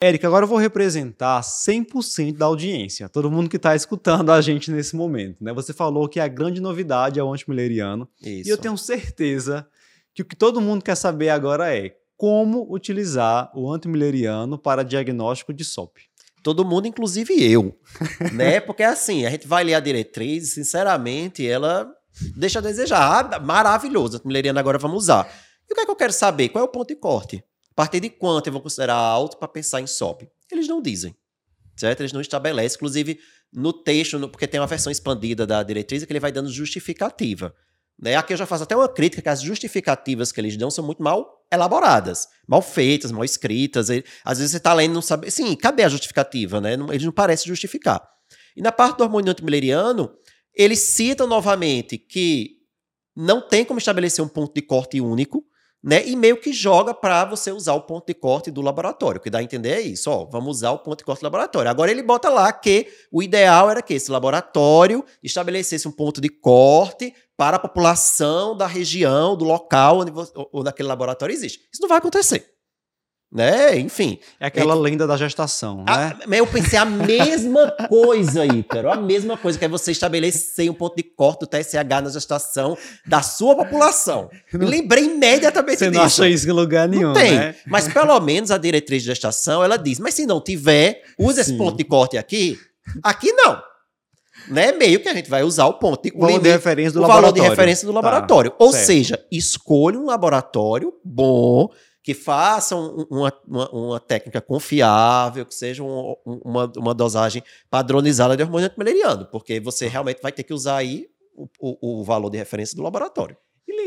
Érica, agora eu vou representar 100% da audiência, todo mundo que está escutando a gente nesse momento. Né? Você falou que a grande novidade é o antimileriano. Isso. E eu tenho certeza que o que todo mundo quer saber agora é como utilizar o antimileriano para diagnóstico de SOP. Todo mundo, inclusive eu. né? Porque assim, a gente vai ler a diretriz, sinceramente, ela deixa a desejar. Ah, maravilhoso, antimileriano agora vamos usar. E o que é que eu quero saber? Qual é o ponto de corte? Partir de quanto eu vou considerar alto para pensar em SOP? Eles não dizem, certo? Eles não estabelecem. Inclusive, no texto, no, porque tem uma versão expandida da diretriz que ele vai dando justificativa. Né? Aqui eu já faço até uma crítica que as justificativas que eles dão são muito mal elaboradas, mal feitas, mal escritas. Às vezes você está lendo e não sabe. Sim, cadê a justificativa? Né? Não, eles não parecem justificar. E na parte do hormônio antimileriano, eles citam novamente que não tem como estabelecer um ponto de corte único, né? E meio que joga para você usar o ponto de corte do laboratório. O que dá a entender é isso, ó, vamos usar o ponto de corte do laboratório. Agora ele bota lá que o ideal era que esse laboratório estabelecesse um ponto de corte para a população da região, do local onde, onde aquele laboratório existe. Isso não vai acontecer né? Enfim. É aquela é, lenda da gestação, a, né? Eu pensei a mesma coisa, Ícaro. A mesma coisa que é você estabelecer um ponto de corte do TSH na gestação da sua população. Não, lembrei imediatamente você disso. Você não acha isso em lugar nenhum, não tem. Né? Mas pelo menos a diretriz de gestação, ela diz, mas se não tiver, usa esse ponto de corte aqui. Aqui não. Né? Meio que a gente vai usar o ponto de, o valor de referência do o laboratório. valor de referência do tá, laboratório. Tá, Ou certo. seja, escolha um laboratório bom que façam uma, uma, uma, técnica confiável, que seja um, uma, uma dosagem padronizada de hormônio antimileriano, porque você realmente vai ter que usar aí o, o, o valor de referência do laboratório.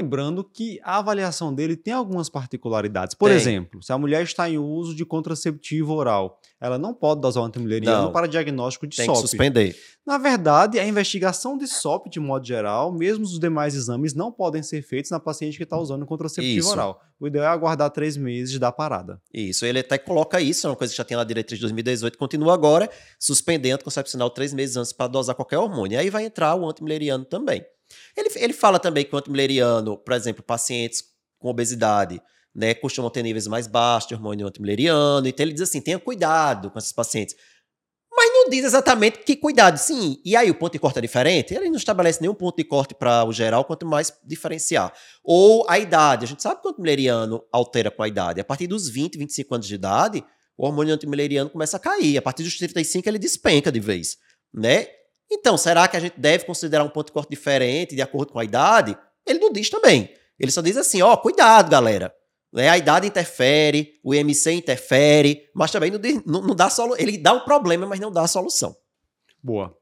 Lembrando que a avaliação dele tem algumas particularidades. Por tem. exemplo, se a mulher está em uso de contraceptivo oral, ela não pode dosar o antimileriano não. para diagnóstico de tem SOP. Tem que suspender. Na verdade, a investigação de SOP, de modo geral, mesmo os demais exames, não podem ser feitos na paciente que está usando contraceptivo isso. oral. O ideal é aguardar três meses da parada. Isso, ele até coloca isso, é uma coisa que já tem na diretriz de 2018, continua agora, suspendendo o anticoncepcional três meses antes para dosar qualquer hormônio. E aí vai entrar o antimileriano também. Ele, ele fala também que o antimileriano, por exemplo, pacientes com obesidade, né, costumam ter níveis mais baixos de hormônio antimileriano. Então ele diz assim: tenha cuidado com esses pacientes. Mas não diz exatamente que cuidado. Sim, e aí o ponto de corte é diferente? Ele não estabelece nenhum ponto de corte para o geral, quanto mais diferenciar. Ou a idade. A gente sabe que o antimileriano altera com a idade. A partir dos 20, 25 anos de idade, o hormônio antimileriano começa a cair. A partir dos 35, ele despenca de vez. Né? Então, será que a gente deve considerar um ponto de corte diferente de acordo com a idade? Ele não diz também. Ele só diz assim, ó, cuidado, galera. Né? A idade interfere, o IMC interfere, mas também não, não, não dá solução. Ele dá um problema, mas não dá a solução. Boa.